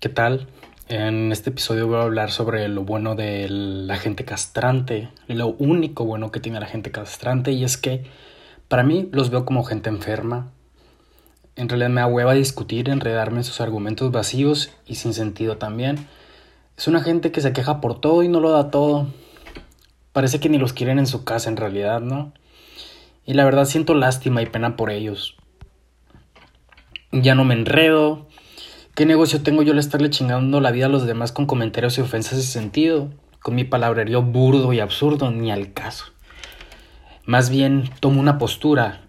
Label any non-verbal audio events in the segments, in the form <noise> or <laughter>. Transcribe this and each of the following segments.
¿Qué tal? En este episodio voy a hablar sobre lo bueno de la gente castrante, lo único bueno que tiene la gente castrante y es que para mí los veo como gente enferma. En realidad me da hueva discutir, enredarme en sus argumentos vacíos y sin sentido también. Es una gente que se queja por todo y no lo da todo. Parece que ni los quieren en su casa en realidad, ¿no? Y la verdad siento lástima y pena por ellos. Ya no me enredo, ¿Qué negocio tengo yo al estarle chingando la vida a los demás con comentarios y ofensas sin sentido? Con mi palabrerío burdo y absurdo, ni al caso. Más bien tomo una postura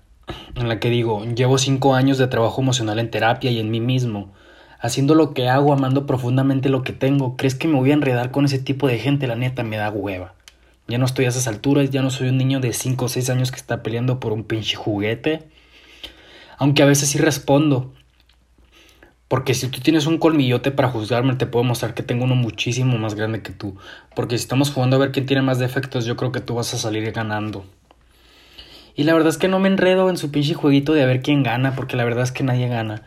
en la que digo, llevo cinco años de trabajo emocional en terapia y en mí mismo, haciendo lo que hago, amando profundamente lo que tengo. ¿Crees que me voy a enredar con ese tipo de gente? La neta me da hueva. Ya no estoy a esas alturas, ya no soy un niño de cinco o seis años que está peleando por un pinche juguete. Aunque a veces sí respondo, porque si tú tienes un colmillote para juzgarme, te puedo mostrar que tengo uno muchísimo más grande que tú. Porque si estamos jugando a ver quién tiene más defectos, yo creo que tú vas a salir ganando. Y la verdad es que no me enredo en su pinche jueguito de a ver quién gana, porque la verdad es que nadie gana.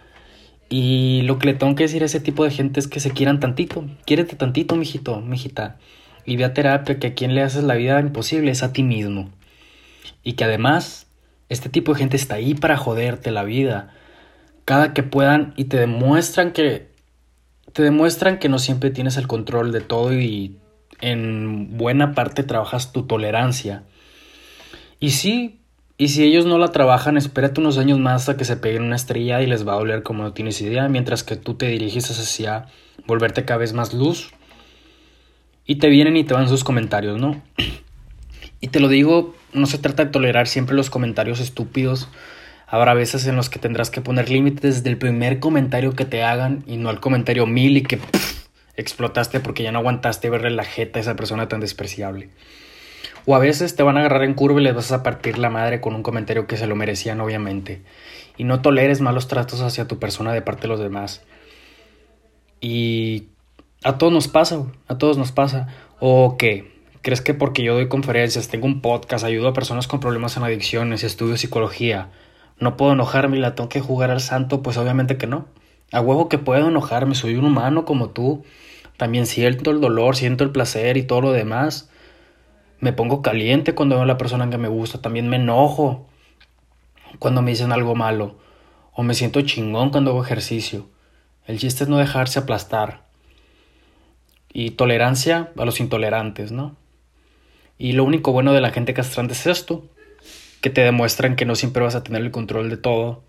Y lo que le tengo que decir a ese tipo de gente es que se quieran tantito. Quiérete tantito, mijito, mijita. Y ve a terapia que a quien le haces la vida imposible es a ti mismo. Y que además, este tipo de gente está ahí para joderte la vida que puedan y te demuestran que te demuestran que no siempre tienes el control de todo y en buena parte trabajas tu tolerancia. Y sí, y si ellos no la trabajan, espérate unos años más hasta que se peguen una estrella y les va a doler como no tienes idea, mientras que tú te diriges hacia volverte cada vez más luz. Y te vienen y te van sus comentarios, ¿no? <clears throat> Y te lo digo, no se trata de tolerar siempre los comentarios estúpidos Habrá veces en los que tendrás que poner límites desde el primer comentario que te hagan y no al comentario mil y que explotaste porque ya no aguantaste verle la jeta a esa persona tan despreciable. O a veces te van a agarrar en curva y les vas a partir la madre con un comentario que se lo merecían obviamente. Y no toleres malos tratos hacia tu persona de parte de los demás. Y a todos nos pasa, a todos nos pasa. ¿O qué? ¿Crees que porque yo doy conferencias, tengo un podcast, ayudo a personas con problemas en adicciones, estudio psicología, no puedo enojarme y la tengo que jugar al santo, pues obviamente que no. A huevo que puedo enojarme, soy un humano como tú. También siento el dolor, siento el placer y todo lo demás. Me pongo caliente cuando veo a la persona que me gusta, también me enojo cuando me dicen algo malo. O me siento chingón cuando hago ejercicio. El chiste es no dejarse aplastar. Y tolerancia a los intolerantes, ¿no? Y lo único bueno de la gente castrante es esto, que te demuestran que no siempre vas a tener el control de todo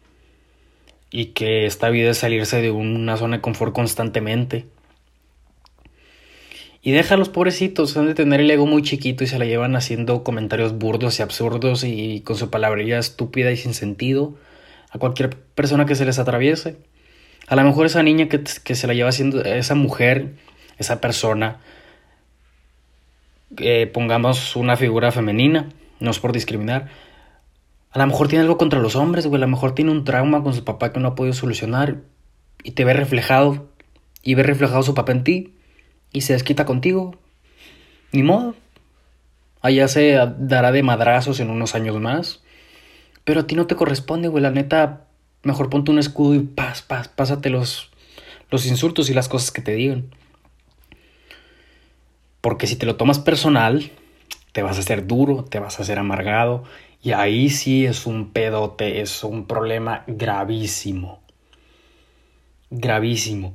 y que esta vida es salirse de una zona de confort constantemente. Y deja a los pobrecitos, han de tener el ego muy chiquito y se la llevan haciendo comentarios burdos y absurdos y con su palabrería estúpida y sin sentido a cualquier persona que se les atraviese. A lo mejor esa niña que, que se la lleva haciendo, esa mujer, esa persona, eh, pongamos una figura femenina, no es por discriminar, a lo mejor tiene algo contra los hombres, güey. A lo mejor tiene un trauma con su papá que no ha podido solucionar. Y te ve reflejado. Y ve reflejado su papá en ti. Y se desquita contigo. Ni modo. Allá se dará de madrazos en unos años más. Pero a ti no te corresponde, güey. La neta, mejor ponte un escudo y paz, paz, pásate los, los insultos y las cosas que te digan. Porque si te lo tomas personal, te vas a hacer duro, te vas a hacer amargado y ahí sí es un pedote, es un problema gravísimo. Gravísimo.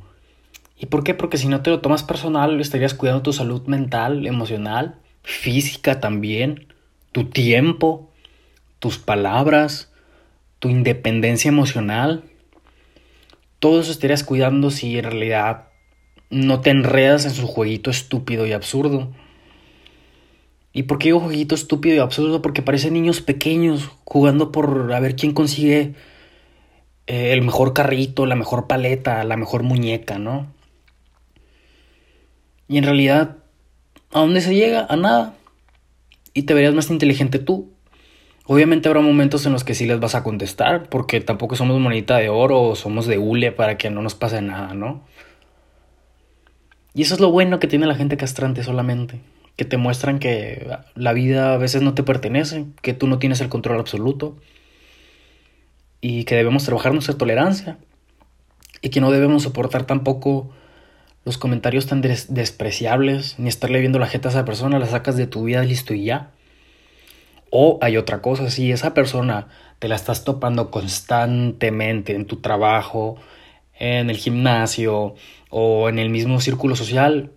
¿Y por qué? Porque si no te lo tomas personal, estarías cuidando tu salud mental, emocional, física también, tu tiempo, tus palabras, tu independencia emocional. Todo eso estarías cuidando si en realidad no te enredas en su jueguito estúpido y absurdo. ¿Y por qué digo jueguito estúpido y absurdo? Porque parecen niños pequeños jugando por a ver quién consigue eh, el mejor carrito, la mejor paleta, la mejor muñeca, ¿no? Y en realidad, ¿a dónde se llega? A nada. Y te verías más inteligente tú. Obviamente habrá momentos en los que sí les vas a contestar, porque tampoco somos monita de oro o somos de hule para que no nos pase nada, ¿no? Y eso es lo bueno que tiene la gente castrante solamente que te muestran que la vida a veces no te pertenece, que tú no tienes el control absoluto y que debemos trabajar nuestra tolerancia y que no debemos soportar tampoco los comentarios tan despreciables, ni estarle viendo la jeta a esa persona, la sacas de tu vida, listo y ya. O hay otra cosa, si esa persona te la estás topando constantemente en tu trabajo, en el gimnasio o en el mismo círculo social,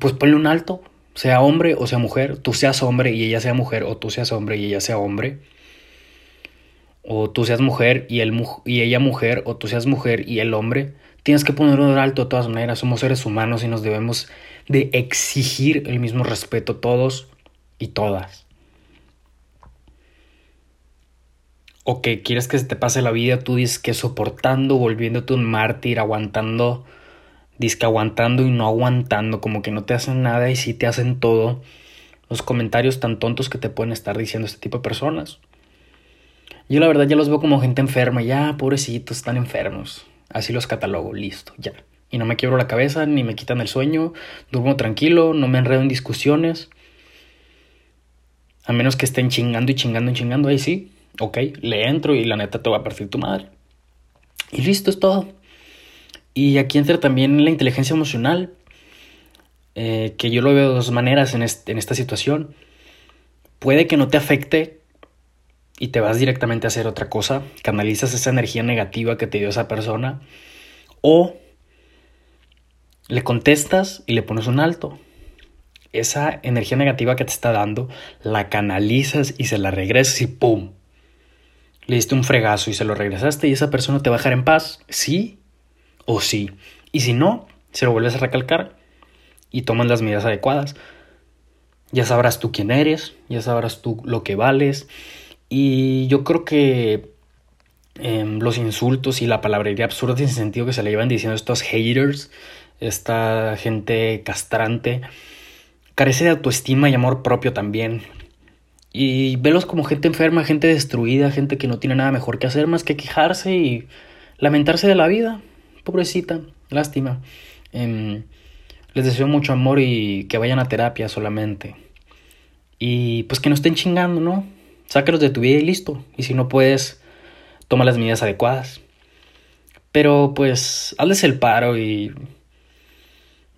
pues ponle un alto, sea hombre o sea mujer, tú seas hombre y ella sea mujer, o tú seas hombre y ella sea hombre, o tú seas mujer y, y ella mujer, o tú seas mujer y el hombre, tienes que poner un alto de todas maneras, somos seres humanos y nos debemos de exigir el mismo respeto todos y todas. O que quieres que se te pase la vida, tú dices que soportando, volviéndote un mártir, aguantando Disque aguantando y no aguantando, como que no te hacen nada y sí te hacen todo. Los comentarios tan tontos que te pueden estar diciendo este tipo de personas. Yo la verdad ya los veo como gente enferma, ya pobrecitos, están enfermos. Así los catalogo, listo, ya. Y no me quiebro la cabeza, ni me quitan el sueño, duermo tranquilo, no me enredo en discusiones. A menos que estén chingando y chingando y chingando, ahí sí, ok, le entro y la neta te va a partir tu madre. Y listo, es todo. Y aquí entra también la inteligencia emocional, eh, que yo lo veo de dos maneras en, en esta situación. Puede que no te afecte y te vas directamente a hacer otra cosa, canalizas esa energía negativa que te dio esa persona, o le contestas y le pones un alto. Esa energía negativa que te está dando, la canalizas y se la regresas y ¡pum! Le diste un fregazo y se lo regresaste y esa persona te va a dejar en paz. Sí, o sí. Y si no, se lo vuelves a recalcar y tomas las medidas adecuadas. Ya sabrás tú quién eres, ya sabrás tú lo que vales. Y yo creo que em, los insultos y la palabrería absurda sin sentido que se le llevan diciendo estos haters, esta gente castrante, carece de autoestima y amor propio también. Y velos como gente enferma, gente destruida, gente que no tiene nada mejor que hacer más que quejarse y lamentarse de la vida pobrecita, lástima. Em, les deseo mucho amor y que vayan a terapia solamente. Y pues que no estén chingando, ¿no? Sácalos de tu vida y listo. Y si no puedes, toma las medidas adecuadas. Pero pues hazles el paro y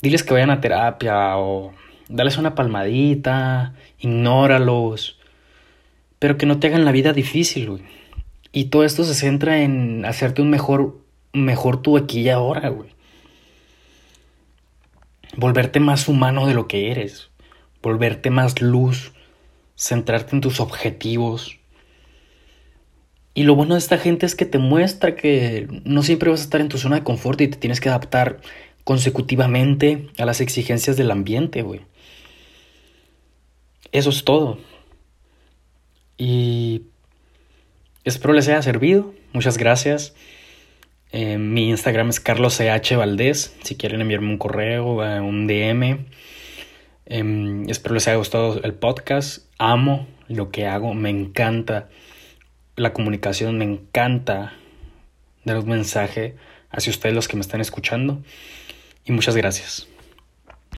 diles que vayan a terapia o dales una palmadita, ignóralos. Pero que no te hagan la vida difícil, güey. Y todo esto se centra en hacerte un mejor mejor tú aquí y ahora, güey. Volverte más humano de lo que eres. Volverte más luz. Centrarte en tus objetivos. Y lo bueno de esta gente es que te muestra que no siempre vas a estar en tu zona de confort y te tienes que adaptar consecutivamente a las exigencias del ambiente, güey. Eso es todo. Y espero les haya servido. Muchas gracias. Eh, mi Instagram es carlosCH Valdés. Si quieren enviarme un correo, eh, un DM. Em, espero les haya gustado el podcast. Amo lo que hago. Me encanta la comunicación. Me encanta dar un mensaje hacia ustedes los que me están escuchando. Y muchas gracias.